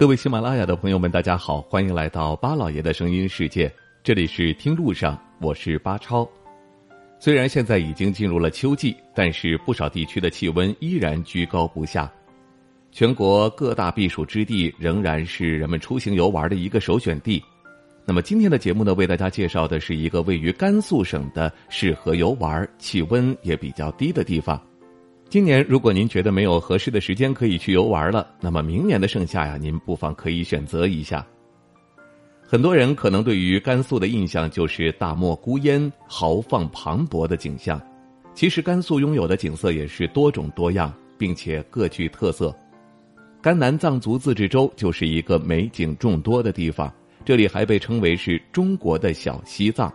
各位喜马拉雅的朋友们，大家好，欢迎来到巴老爷的声音世界。这里是听路上，我是巴超。虽然现在已经进入了秋季，但是不少地区的气温依然居高不下。全国各大避暑之地仍然是人们出行游玩的一个首选地。那么今天的节目呢，为大家介绍的是一个位于甘肃省的适合游玩、气温也比较低的地方。今年如果您觉得没有合适的时间可以去游玩了，那么明年的盛夏呀，您不妨可以选择一下。很多人可能对于甘肃的印象就是大漠孤烟、豪放磅礴的景象。其实甘肃拥有的景色也是多种多样，并且各具特色。甘南藏族自治州就是一个美景众多的地方，这里还被称为是中国的小西藏。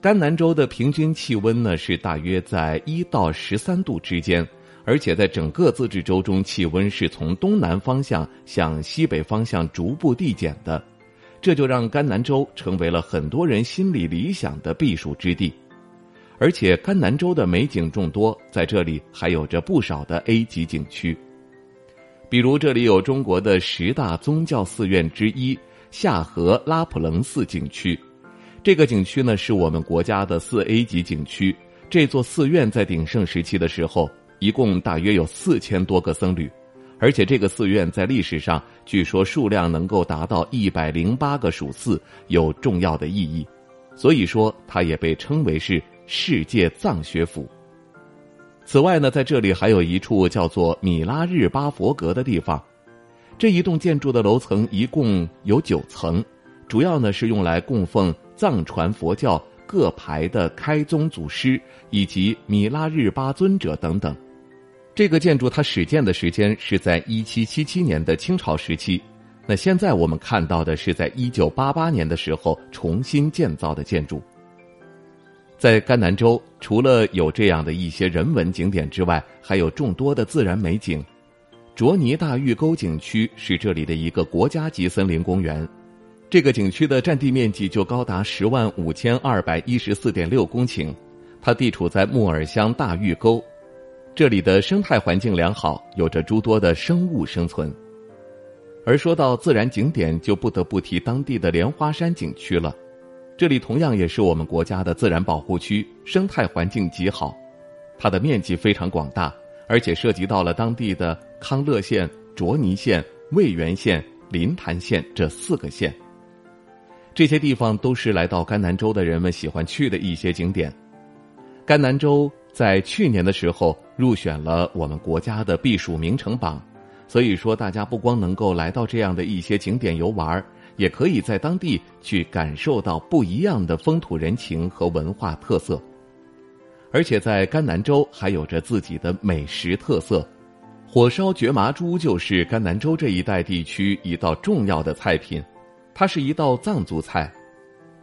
甘南州的平均气温呢是大约在一到十三度之间，而且在整个自治州中，气温是从东南方向向西北方向逐步递减的，这就让甘南州成为了很多人心里理想的避暑之地。而且甘南州的美景众多，在这里还有着不少的 A 级景区，比如这里有中国的十大宗教寺院之一夏河拉卜楞寺景区。这个景区呢，是我们国家的四 A 级景区。这座寺院在鼎盛时期的时候，一共大约有四千多个僧侣，而且这个寺院在历史上据说数量能够达到一百零八个属寺，有重要的意义。所以说，它也被称为是世界藏学府。此外呢，在这里还有一处叫做米拉日巴佛阁的地方，这一栋建筑的楼层一共有九层，主要呢是用来供奉。藏传佛教各派的开宗祖师以及米拉日巴尊者等等，这个建筑它始建的时间是在一七七七年的清朝时期，那现在我们看到的是在一九八八年的时候重新建造的建筑。在甘南州，除了有这样的一些人文景点之外，还有众多的自然美景。卓尼大峪沟景区是这里的一个国家级森林公园。这个景区的占地面积就高达十万五千二百一十四点六公顷，它地处在木耳乡大峪沟，这里的生态环境良好，有着诸多的生物生存。而说到自然景点，就不得不提当地的莲花山景区了，这里同样也是我们国家的自然保护区，生态环境极好，它的面积非常广大，而且涉及到了当地的康乐县、卓尼县、渭源县、临潭县这四个县。这些地方都是来到甘南州的人们喜欢去的一些景点。甘南州在去年的时候入选了我们国家的避暑名城榜，所以说大家不光能够来到这样的一些景点游玩，也可以在当地去感受到不一样的风土人情和文化特色。而且在甘南州还有着自己的美食特色，火烧蕨麻猪就是甘南州这一带地区一道重要的菜品。它是一道藏族菜，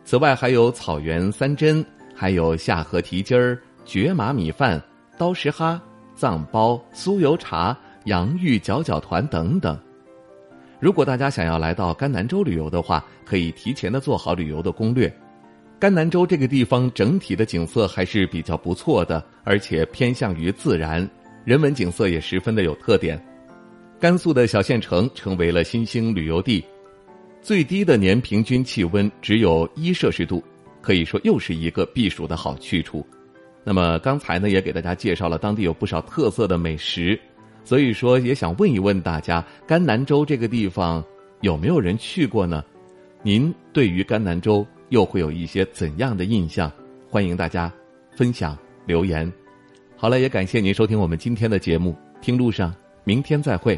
此外还有草原三珍，还有下河蹄筋儿、蕨麻米饭、刀石哈、藏包、酥油茶、洋芋搅搅团等等。如果大家想要来到甘南州旅游的话，可以提前的做好旅游的攻略。甘南州这个地方整体的景色还是比较不错的，而且偏向于自然，人文景色也十分的有特点。甘肃的小县城成为了新兴旅游地。最低的年平均气温只有一摄氏度，可以说又是一个避暑的好去处。那么刚才呢，也给大家介绍了当地有不少特色的美食，所以说也想问一问大家，甘南州这个地方有没有人去过呢？您对于甘南州又会有一些怎样的印象？欢迎大家分享留言。好了，也感谢您收听我们今天的节目，听路上，明天再会。